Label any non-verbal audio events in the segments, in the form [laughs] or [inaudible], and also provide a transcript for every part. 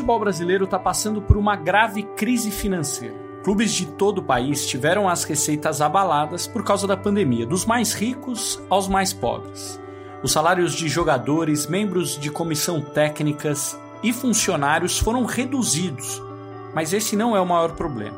futebol brasileiro está passando por uma grave crise financeira. Clubes de todo o país tiveram as receitas abaladas por causa da pandemia, dos mais ricos aos mais pobres. Os salários de jogadores, membros de comissão técnicas e funcionários foram reduzidos, mas esse não é o maior problema.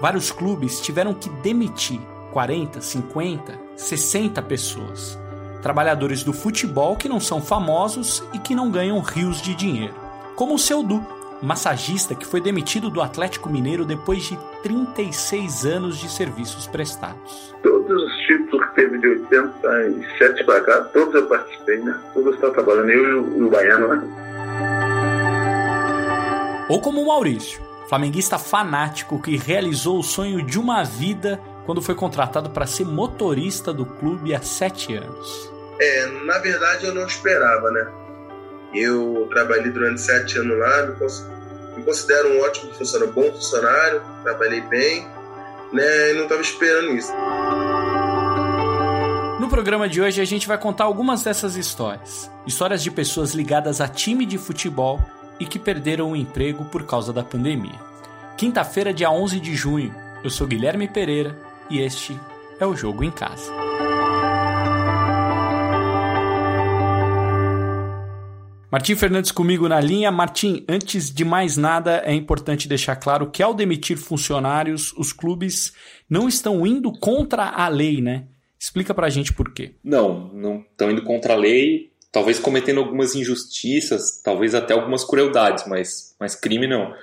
Vários clubes tiveram que demitir 40, 50, 60 pessoas. Trabalhadores do futebol que não são famosos e que não ganham rios de dinheiro. Como o seu Du, massagista que foi demitido do Atlético Mineiro depois de 36 anos de serviços prestados. Todos os títulos que teve de 87 para cá, todos eu participei, né? Todos estão trabalhando, eu e o Baiano, né? Ou como o Maurício, flamenguista fanático que realizou o sonho de uma vida quando foi contratado para ser motorista do clube há sete anos. É, na verdade eu não esperava, né? Eu trabalhei durante sete anos lá, me considero um ótimo funcionário, bom funcionário, trabalhei bem, né? E não estava esperando isso. No programa de hoje a gente vai contar algumas dessas histórias. Histórias de pessoas ligadas a time de futebol e que perderam o emprego por causa da pandemia. Quinta-feira, dia 11 de junho. Eu sou Guilherme Pereira e este é o Jogo em Casa. Martim Fernandes comigo na linha. Martim, antes de mais nada, é importante deixar claro que ao demitir funcionários, os clubes não estão indo contra a lei, né? Explica pra gente por quê. Não, não estão indo contra a lei, talvez cometendo algumas injustiças, talvez até algumas crueldades, mas, mas crime não.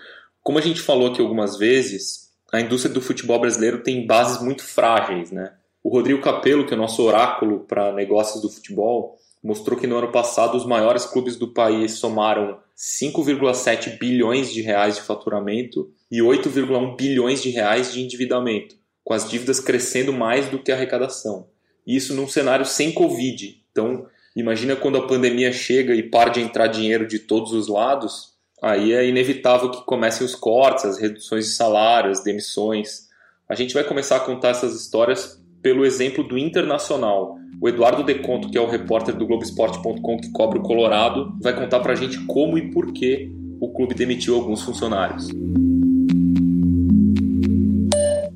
Como a gente falou aqui algumas vezes, a indústria do futebol brasileiro tem bases muito frágeis, né? O Rodrigo Capello, que é o nosso oráculo para negócios do futebol, mostrou que no ano passado os maiores clubes do país somaram 5,7 bilhões de reais de faturamento e 8,1 bilhões de reais de endividamento, com as dívidas crescendo mais do que a arrecadação. Isso num cenário sem Covid. Então, imagina quando a pandemia chega e para de entrar dinheiro de todos os lados, aí é inevitável que comecem os cortes, as reduções de salário, as demissões. A gente vai começar a contar essas histórias pelo exemplo do Internacional. O Eduardo Deconto, que é o repórter do Globoesporte.com que cobre o Colorado, vai contar pra gente como e por que o clube demitiu alguns funcionários.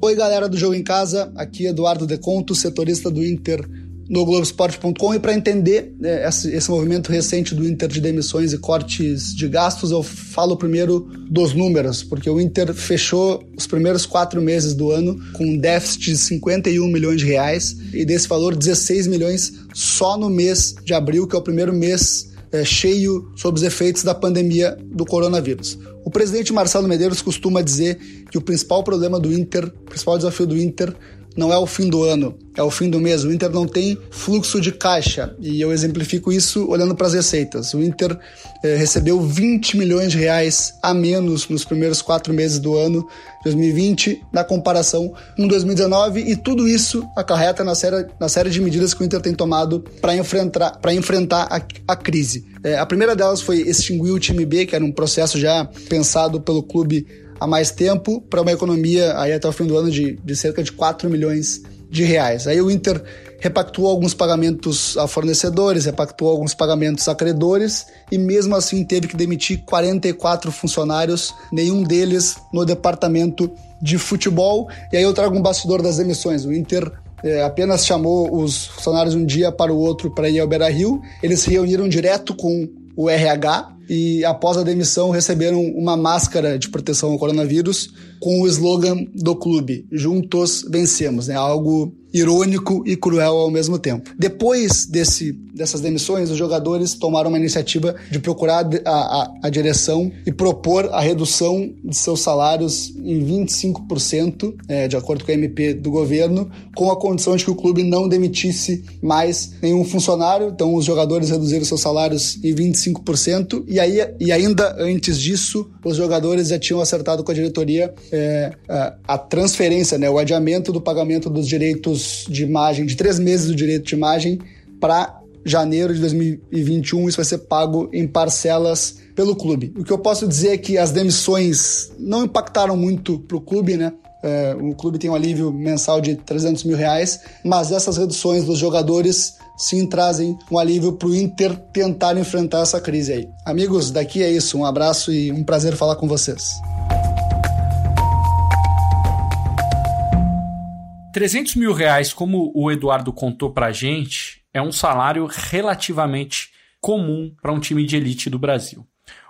Oi, galera do Jogo em Casa, aqui é Eduardo Deconto, setorista do Inter no Globoesporte.com e para entender né, esse, esse, movimento recente do Inter de demissões e cortes de gastos, eu falo primeiro dos números, porque o Inter fechou os primeiros quatro meses do ano com um déficit de 51 milhões de reais e desse valor 16 milhões só no mês de abril, que é o primeiro mês é, cheio sob os efeitos da pandemia do coronavírus. O presidente Marcelo Medeiros costuma dizer que o principal problema do Inter, o principal desafio do Inter não é o fim do ano, é o fim do mês. O Inter não tem fluxo de caixa e eu exemplifico isso olhando para as receitas. O Inter eh, recebeu 20 milhões de reais a menos nos primeiros quatro meses do ano 2020 na comparação com 2019 e tudo isso acarreta na série, na série de medidas que o Inter tem tomado para enfrentar, enfrentar a, a crise. Eh, a primeira delas foi extinguir o time B, que era um processo já pensado pelo clube há mais tempo para uma economia aí até o fim do ano de, de cerca de 4 milhões de reais. Aí o Inter repactuou alguns pagamentos a fornecedores, repactuou alguns pagamentos a credores e mesmo assim teve que demitir 44 funcionários, nenhum deles no departamento de futebol. E aí eu trago um bastidor das demissões. O Inter é, apenas chamou os funcionários um dia para o outro para ir ao Beira Rio. Eles se reuniram direto com o RH e após a demissão receberam uma máscara de proteção ao coronavírus com o slogan do clube: Juntos vencemos, né? Algo irônico e cruel ao mesmo tempo. Depois desse, dessas demissões, os jogadores tomaram uma iniciativa de procurar a, a, a direção e propor a redução de seus salários em 25%, é, de acordo com a MP do governo, com a condição de que o clube não demitisse mais nenhum funcionário. Então, os jogadores reduziram seus salários em 25%, e, aí, e ainda antes disso, os jogadores já tinham acertado com a diretoria é, a, a transferência, né, o adiamento do pagamento dos direitos de imagem, de três meses do direito de imagem, para janeiro de 2021. Isso vai ser pago em parcelas pelo clube. O que eu posso dizer é que as demissões não impactaram muito para o clube, né? É, o clube tem um alívio mensal de 300 mil reais, mas essas reduções dos jogadores sim trazem um alívio para o Inter tentar enfrentar essa crise aí. Amigos, daqui é isso. Um abraço e um prazer falar com vocês. 300 mil reais, como o Eduardo contou pra gente, é um salário relativamente comum para um time de elite do Brasil.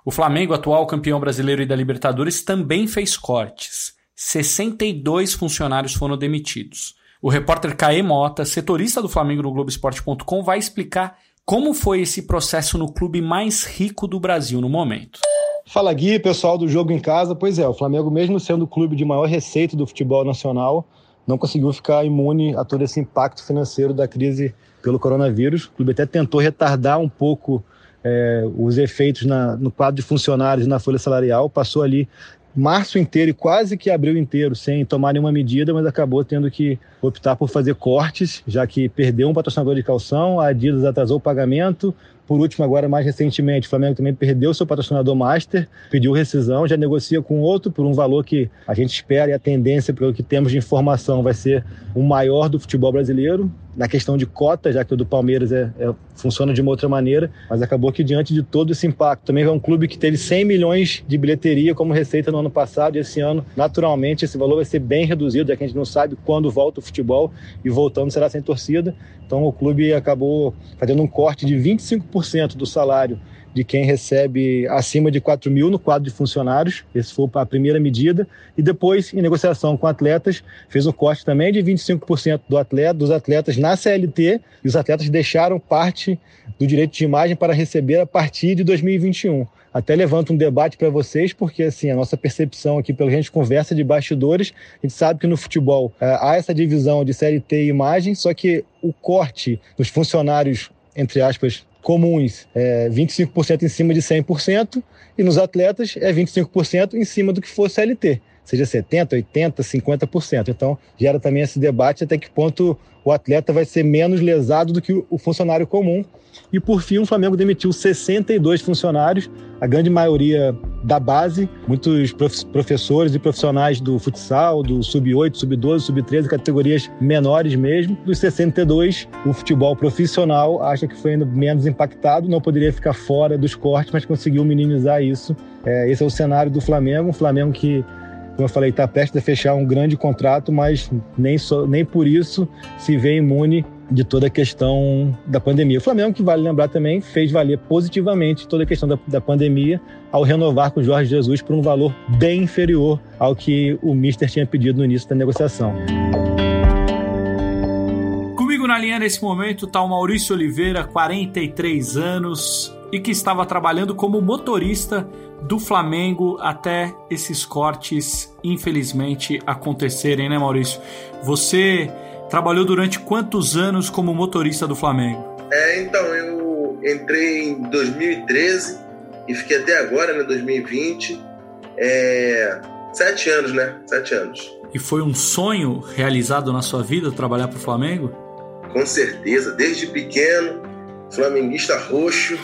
O Flamengo, atual campeão brasileiro e da Libertadores, também fez cortes. 62 funcionários foram demitidos. O repórter Caê Mota, setorista do Flamengo no Globoesporte.com, vai explicar como foi esse processo no clube mais rico do Brasil no momento. Fala Gui, pessoal do Jogo em Casa. Pois é, o Flamengo, mesmo sendo o clube de maior receita do futebol nacional, não conseguiu ficar imune a todo esse impacto financeiro da crise pelo coronavírus. O clube até tentou retardar um pouco é, os efeitos na, no quadro de funcionários e na folha salarial, passou ali março inteiro e quase que abril inteiro sem tomar nenhuma medida, mas acabou tendo que optar por fazer cortes, já que perdeu um patrocinador de calção, a Adidas atrasou o pagamento, por último, agora mais recentemente, o Flamengo também perdeu seu patrocinador master, pediu rescisão, já negocia com outro por um valor que a gente espera e a tendência, pelo que temos de informação, vai ser o maior do futebol brasileiro. Na questão de cota, já que o do Palmeiras é, é, funciona de uma outra maneira, mas acabou que diante de todo esse impacto, também é um clube que teve 100 milhões de bilheteria como receita no ano passado e esse ano, naturalmente, esse valor vai ser bem reduzido, já que a gente não sabe quando volta o futebol e voltando será sem torcida. Então o clube acabou fazendo um corte de 25% do salário de quem recebe acima de 4 mil no quadro de funcionários. Essa foi a primeira medida. E depois, em negociação com atletas, fez um corte também de 25% do atleta, dos atletas na CLT, e os atletas deixaram parte do direito de imagem para receber a partir de 2021 até levanto um debate para vocês, porque assim, a nossa percepção aqui, pela gente conversa de bastidores, a gente sabe que no futebol é, há essa divisão de CLT e imagem, só que o corte dos funcionários, entre aspas, comuns é 25% em cima de 100% e nos atletas é 25% em cima do que for CLT seja 70%, 80%, 50%. Então, gera também esse debate até que ponto o atleta vai ser menos lesado do que o funcionário comum. E, por fim, o Flamengo demitiu 62 funcionários, a grande maioria da base, muitos professores e profissionais do futsal, do sub-8, sub-12, sub-13, categorias menores mesmo. Dos 62, o futebol profissional acha que foi ainda menos impactado, não poderia ficar fora dos cortes, mas conseguiu minimizar isso. É, esse é o cenário do Flamengo, um Flamengo que como eu falei, está perto de fechar um grande contrato, mas nem, nem por isso se vê imune de toda a questão da pandemia. O Flamengo, que vale lembrar também, fez valer positivamente toda a questão da, da pandemia ao renovar com o Jorge Jesus por um valor bem inferior ao que o Mister tinha pedido no início da negociação. Comigo na linha nesse momento está o Maurício Oliveira, 43 anos, e que estava trabalhando como motorista do Flamengo até esses cortes, infelizmente, acontecerem, né, Maurício? Você trabalhou durante quantos anos como motorista do Flamengo? É, então, eu entrei em 2013 e fiquei até agora, né, 2020. É, sete anos, né? Sete anos. E foi um sonho realizado na sua vida trabalhar para o Flamengo? Com certeza, desde pequeno flamenguista roxo.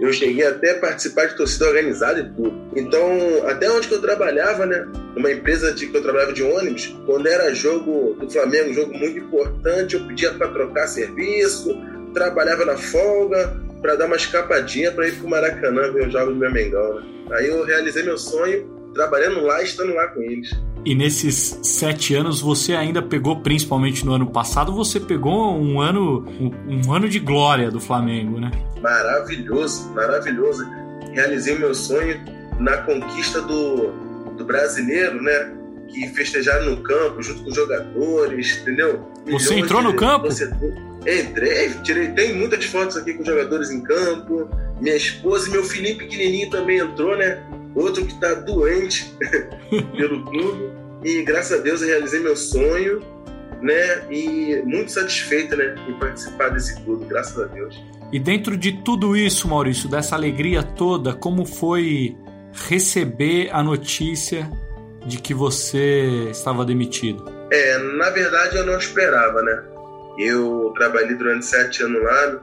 eu cheguei até a participar de torcida organizada e tudo. Então, até onde que eu trabalhava, né? Numa empresa de, que eu trabalhava de ônibus, quando era jogo do Flamengo, jogo muito importante, eu pedia para trocar serviço, trabalhava na folga para dar uma escapadinha para ir pro Maracanã ver os jogos do meu Mengão, né? Aí eu realizei meu sonho trabalhando lá e estando lá com eles. E nesses sete anos você ainda pegou, principalmente no ano passado, você pegou um ano, um, um ano de glória do Flamengo, né? Maravilhoso, maravilhoso. Realizei meu sonho na conquista do, do brasileiro, né? Que festejaram no campo junto com os jogadores, entendeu? Milhões você entrou no campo? Você... Entrei, tirei, tem muitas fotos aqui com jogadores em campo. Minha esposa e meu filhinho pequenininho também entrou, né? Outro que está doente [laughs] pelo clube. E graças a Deus eu realizei meu sonho, né? E muito satisfeito, né? Em participar desse clube, graças a Deus. E dentro de tudo isso, Maurício, dessa alegria toda, como foi receber a notícia de que você estava demitido? É, na verdade eu não esperava, né? Eu trabalhei durante sete anos lá, me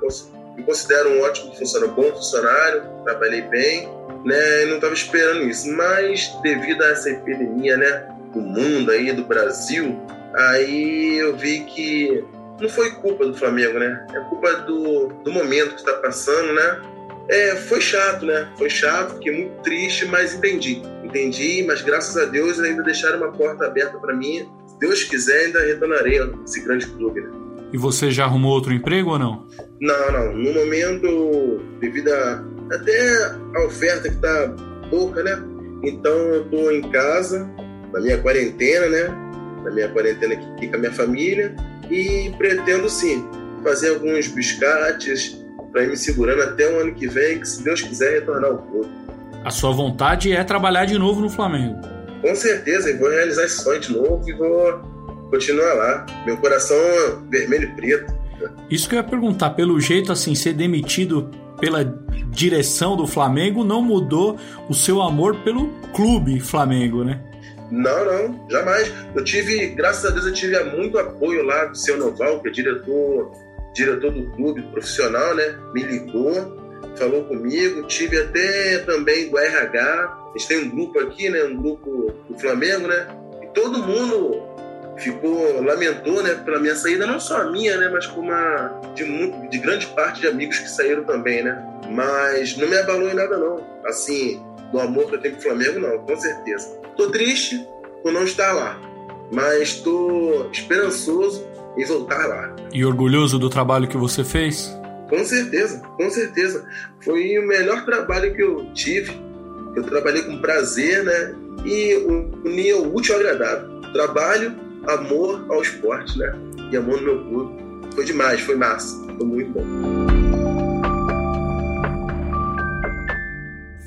considero um ótimo funcionário, bom funcionário, trabalhei bem, né? Eu não estava esperando isso, mas devido a essa epidemia, né, do mundo aí, do Brasil, aí eu vi que não foi culpa do Flamengo, né? É culpa do, do momento que está passando, né? É, foi chato, né? Foi chato, fiquei muito triste, mas entendi. Entendi, mas graças a Deus ainda deixaram uma porta aberta para mim. Se Deus quiser, ainda retornarei a esse grande clube, né? E você já arrumou outro emprego ou não? Não, não. No momento, devido a, até a oferta que tá pouca, né? Então eu tô em casa, na minha quarentena, né? Na minha quarentena aqui com a minha família e pretendo sim fazer alguns biscates para ir me segurando até o ano que vem, que se Deus quiser retornar ao clube. A sua vontade é trabalhar de novo no Flamengo? Com certeza, e vou realizar esse sonho de novo e vou continuar lá. Meu coração é vermelho e preto. Isso que eu ia perguntar, pelo jeito assim, ser demitido pela direção do Flamengo não mudou o seu amor pelo clube Flamengo, né? Não, não, jamais. Eu tive, graças a Deus, eu tive muito apoio lá do seu Noval, que é diretor, diretor do clube profissional, né? Me ligou, falou comigo. Tive até também do RH. A gente tem um grupo aqui, né? Um grupo do Flamengo, né? E todo mundo ficou lamentou, né, pela minha saída, não só a minha, né, mas como a de, muito, de grande parte de amigos que saíram também, né. Mas não me abalou em nada não. Assim, do amor que eu tenho pro Flamengo, não, com certeza. Tô triste por não estar lá, mas tô esperançoso em voltar lá. E orgulhoso do trabalho que você fez? Com certeza, com certeza. Foi o melhor trabalho que eu tive. Eu trabalhei com prazer, né? E uni o útil ao agradável. Trabalho amor ao esporte, né? E amor no meu clube. Foi demais, foi massa, foi muito bom.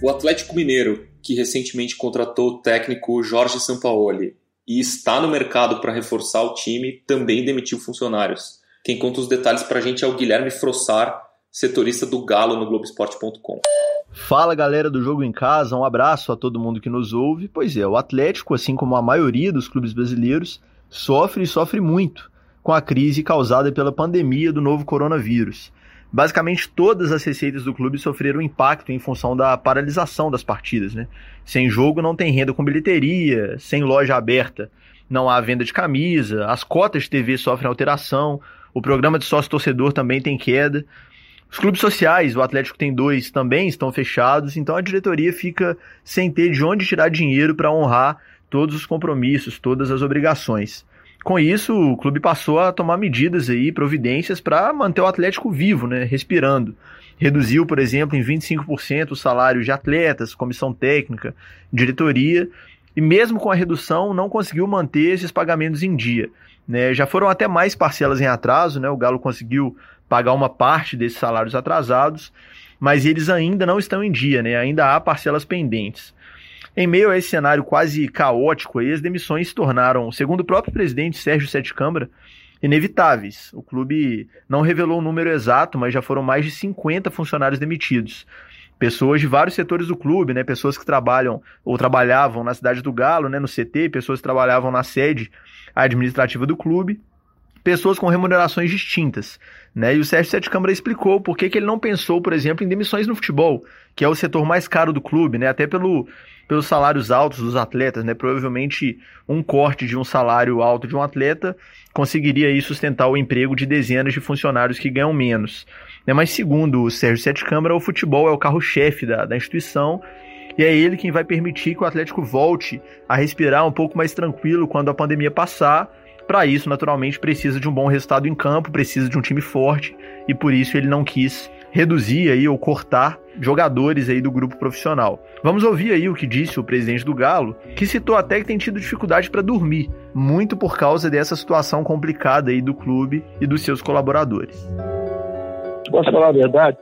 O Atlético Mineiro, que recentemente contratou o técnico Jorge Sampaoli e está no mercado para reforçar o time, também demitiu funcionários. Quem conta os detalhes para a gente é o Guilherme Frossar, setorista do Galo no Globoesporte.com. Fala galera do Jogo em Casa, um abraço a todo mundo que nos ouve. Pois é, o Atlético, assim como a maioria dos clubes brasileiros, sofre e sofre muito com a crise causada pela pandemia do novo coronavírus. Basicamente, todas as receitas do clube sofreram impacto em função da paralisação das partidas. Né? Sem jogo, não tem renda com bilheteria, sem loja aberta, não há venda de camisa, as cotas de TV sofrem alteração, o programa de sócio-torcedor também tem queda. Os clubes sociais, o Atlético tem dois, também estão fechados, então a diretoria fica sem ter de onde tirar dinheiro para honrar todos os compromissos, todas as obrigações. Com isso, o clube passou a tomar medidas aí, providências para manter o Atlético vivo, né, respirando. Reduziu, por exemplo, em 25% os salários de atletas, comissão técnica, diretoria, e mesmo com a redução, não conseguiu manter esses pagamentos em dia. Né? Já foram até mais parcelas em atraso, né? o Galo conseguiu pagar uma parte desses salários atrasados, mas eles ainda não estão em dia, né? ainda há parcelas pendentes. Em meio a esse cenário quase caótico, aí, as demissões se tornaram, segundo o próprio presidente Sérgio Sete Câmara, inevitáveis. O clube não revelou o número exato, mas já foram mais de 50 funcionários demitidos. Pessoas de vários setores do clube, né? Pessoas que trabalham ou trabalhavam na cidade do Galo, né? No CT, pessoas que trabalhavam na sede administrativa do clube, pessoas com remunerações distintas. Né? E o Sérgio Sete Câmara explicou por que, que ele não pensou, por exemplo, em demissões no futebol, que é o setor mais caro do clube, né? até pelo, pelos salários altos dos atletas. Né? Provavelmente um corte de um salário alto de um atleta conseguiria aí sustentar o emprego de dezenas de funcionários que ganham menos. Né? Mas segundo o Sérgio Sete Câmara, o futebol é o carro-chefe da, da instituição e é ele quem vai permitir que o Atlético volte a respirar um pouco mais tranquilo quando a pandemia passar para isso, naturalmente, precisa de um bom resultado em campo, precisa de um time forte e por isso ele não quis reduzir aí ou cortar jogadores aí do grupo profissional. Vamos ouvir aí o que disse o presidente do Galo, que citou até que tem tido dificuldade para dormir, muito por causa dessa situação complicada aí do clube e dos seus colaboradores. Posso falar a verdade?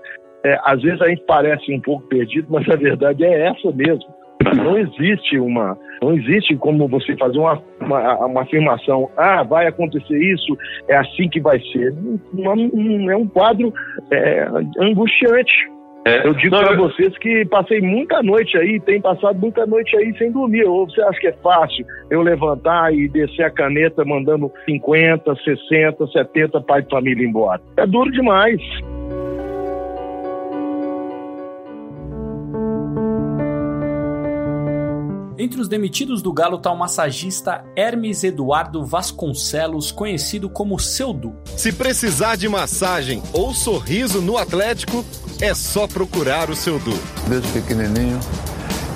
É, às vezes a gente parece um pouco perdido, mas a verdade é essa mesmo. Não existe uma, não existe como você fazer uma, uma, uma, afirmação, ah, vai acontecer isso, é assim que vai ser. é um quadro é, angustiante. É, eu digo para vocês que passei muita noite aí, tem passado muita noite aí sem dormir. Ou você acha que é fácil eu levantar e descer a caneta mandando 50, 60, 70 pais de família embora? É duro demais. Entre os demitidos do Galo está o massagista Hermes Eduardo Vasconcelos, conhecido como Seu Du. Se precisar de massagem ou sorriso no Atlético, é só procurar o Seu Du. Desde pequenininho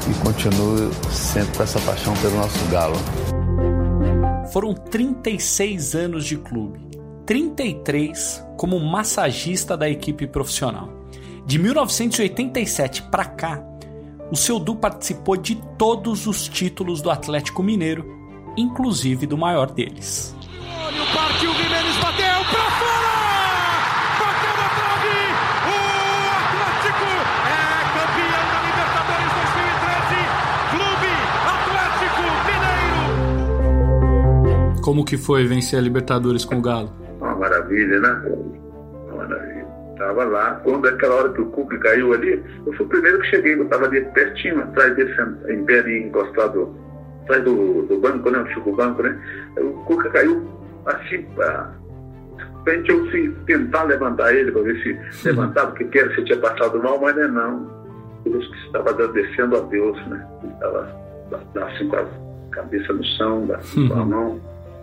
e continuo sempre com essa paixão pelo nosso Galo. Foram 36 anos de clube, 33 como massagista da equipe profissional. De 1987 para cá, o seu Du participou de todos os títulos do Atlético Mineiro, inclusive do maior deles. Partiu Guimenez, bateu pra fora! Bateu na trave! O Atlético é campeão da Libertadores 2013! Clube Atlético Mineiro! Como que foi vencer a Libertadores com o Galo? Uma maravilha, né? Uma maravilha. Tava lá, quando aquela hora que o Cuca caiu ali, eu fui o primeiro que cheguei, eu tava ali pertinho, atrás dele, em pé ali, encostado, atrás do, do banco, né? O Chico Banco, né? O Cuca caiu assim, repente eu fui tentar levantar ele, para ver se levantava, porque era, se tinha passado mal, mas não é não. Que estava agradecendo a Deus, né? Estava assim com a cabeça no chão, assim, com a mão.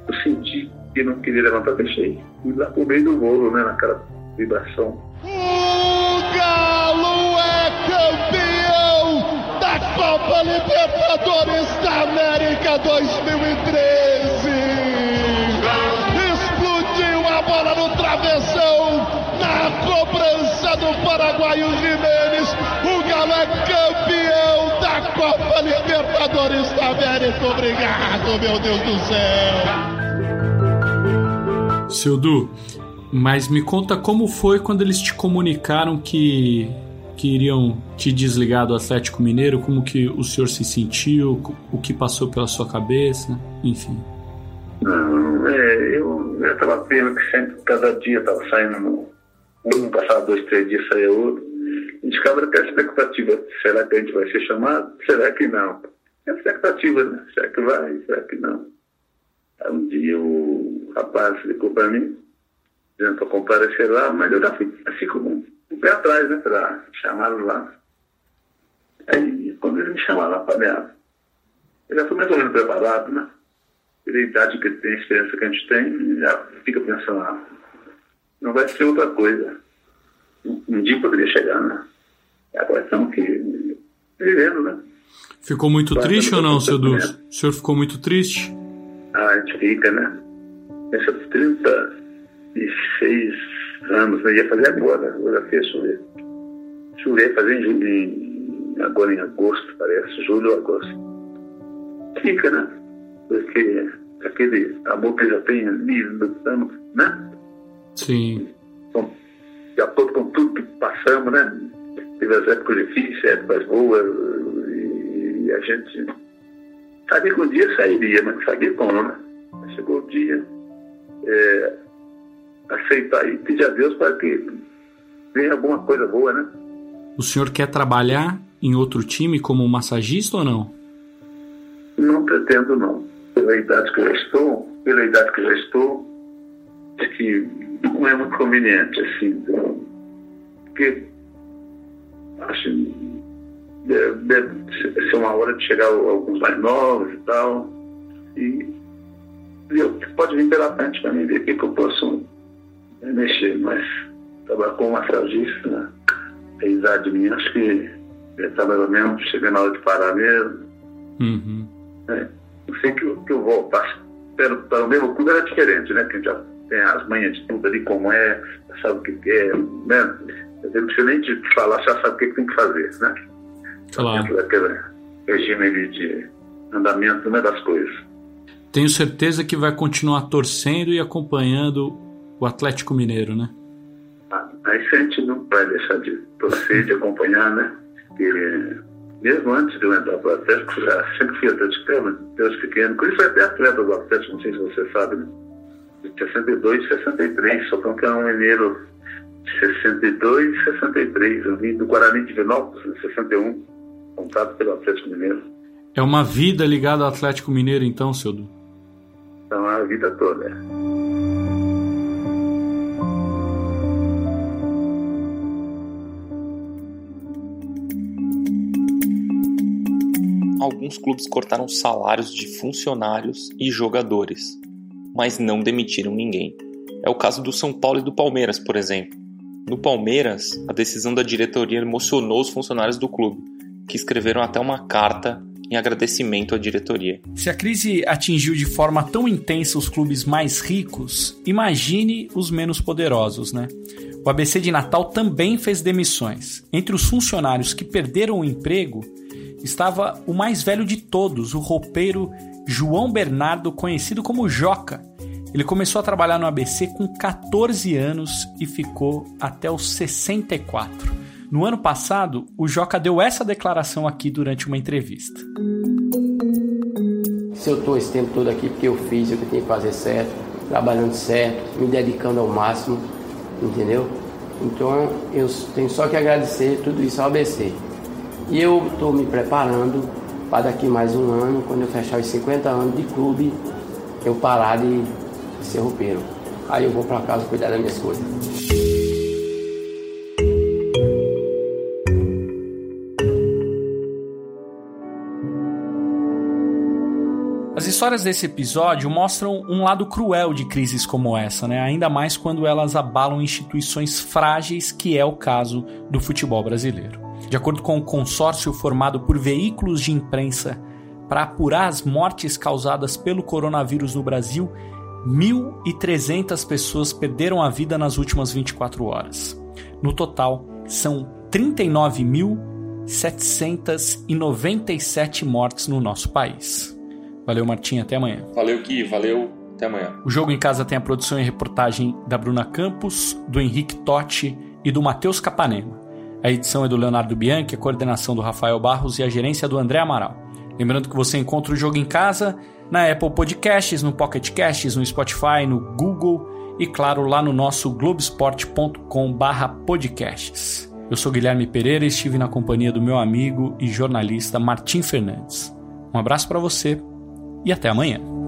Eu senti que não queria levantar, deixei. Fui lá pro meio do bolo, né? Naquela vibração. O Galo é campeão da Copa Libertadores da América 2013. Explodiu a bola no travessão na cobrança do paraguaio Jimenez. O Galo é campeão da Copa Libertadores da América. Obrigado, meu Deus do céu. Seu Du, mas me conta como foi quando eles te comunicaram que, que iriam te desligar do Atlético Mineiro, como que o senhor se sentiu, o que passou pela sua cabeça, enfim. É, eu estava vendo que sempre, cada dia estava saindo, um passava dois, três dias, saía outro. A gente ficava até expectativa, será que a gente vai ser chamado? Será que não? É expectativa, né? Será que vai? Será que não? Aí um dia o rapaz ligou para mim, tentou comparecer lá, mas eu já fico, fico com um pé atrás, né? Pra, chamaram lá. Aí, quando eles me chamaram lá para minha. Eu já estou mais ou menos preparado, né? Pela idade que tem, a experiência que a gente tem, já fica pensando, lá. não vai ser outra coisa. Um, um dia poderia chegar, né? Agora estamos que vivendo, né? Ficou muito Agora, triste ou não, seu Dulce? O senhor ficou muito triste? Ah, a gente fica, né? Essa 30, 16 anos, né? ia fazer agora, agora fez chulé. ia fazer em, julho, em, agora em agosto, parece, julho ou agosto. Fica, né? Porque aquele amor que já tem, ali, lutando, né? Sim. Bom, de acordo com tudo que passamos, né? Teve as épocas difíceis, épocas boas, e, e a gente sabia que um dia sairia, mas não sabia como, né? Chegou o dia. É, aceitar e pedir a Deus para que venha alguma coisa boa, né? O senhor quer trabalhar em outro time como massagista ou não? Não pretendo, não. Pela idade que eu já estou, pela idade que eu já estou, acho que não é muito conveniente, assim, porque acho deve, deve ser uma hora de chegar alguns mais novos e tal. E, eu, pode vir pela frente para mim ver o que, que eu posso mexer, mas trabalhar com massagista, né? a idade minha, acho que mais ou menos chegando a hora de parar mesmo. Uhum. É, eu sei que, que eu vou pelo, pelo mesmo clube era diferente, né? Que a gente já tem as manhas de tudo ali, como é, já sabe o que, é, né? Eu não nem te falar, já sabe o que, que tem que fazer, né? Claro. Daquele regime de andamento né, das coisas. Tenho certeza que vai continuar torcendo e acompanhando o Atlético Mineiro, né? Ah, aí a gente não vai deixar de torcer, de acompanhar, né? Porque mesmo antes de eu entrar para o Atlético, já sempre fui atleticano, desde pequeno. Por isso foi até atleta do Atlético, não sei se você sabe, né? De 62 e 63, só que é um mineiro de 62 e 63. Eu vim do Guarani de Vinópolis, em 61, comprado pelo Atlético Mineiro. É uma vida ligada ao Atlético Mineiro, então, seu Du? Então, a vida toda. É. alguns clubes cortaram salários de funcionários e jogadores, mas não demitiram ninguém. É o caso do São Paulo e do Palmeiras, por exemplo. No Palmeiras, a decisão da diretoria emocionou os funcionários do clube, que escreveram até uma carta em agradecimento à diretoria. Se a crise atingiu de forma tão intensa os clubes mais ricos, imagine os menos poderosos, né? O ABC de Natal também fez demissões. Entre os funcionários que perderam o emprego estava o mais velho de todos, o roupeiro João Bernardo, conhecido como Joca. Ele começou a trabalhar no ABC com 14 anos e ficou até os 64. No ano passado, o Joca deu essa declaração aqui durante uma entrevista. Se eu estou esse tempo todo aqui porque eu fiz o que tenho que fazer certo, trabalhando certo, me dedicando ao máximo, entendeu? Então eu tenho só que agradecer tudo isso ao ABC. E eu estou me preparando para daqui mais um ano, quando eu fechar os 50 anos de clube, eu parar de ser roupeiro. Aí eu vou para casa cuidar das minhas coisas. As histórias desse episódio mostram um lado cruel de crises como essa, né? ainda mais quando elas abalam instituições frágeis, que é o caso do futebol brasileiro. De acordo com o um consórcio formado por veículos de imprensa para apurar as mortes causadas pelo coronavírus no Brasil, 1.300 pessoas perderam a vida nas últimas 24 horas. No total, são 39.797 mortes no nosso país. Valeu, Martim. Até amanhã. Valeu, Gui. Valeu. Até amanhã. O Jogo em Casa tem a produção e reportagem da Bruna Campos, do Henrique Totti e do Matheus Capanema. A edição é do Leonardo Bianchi, a coordenação do Rafael Barros e a gerência do André Amaral. Lembrando que você encontra o Jogo em Casa na Apple Podcasts, no Pocket Casts, no Spotify, no Google e, claro, lá no nosso globesport.com/podcasts. Eu sou Guilherme Pereira e estive na companhia do meu amigo e jornalista Martim Fernandes. Um abraço para você e até amanhã.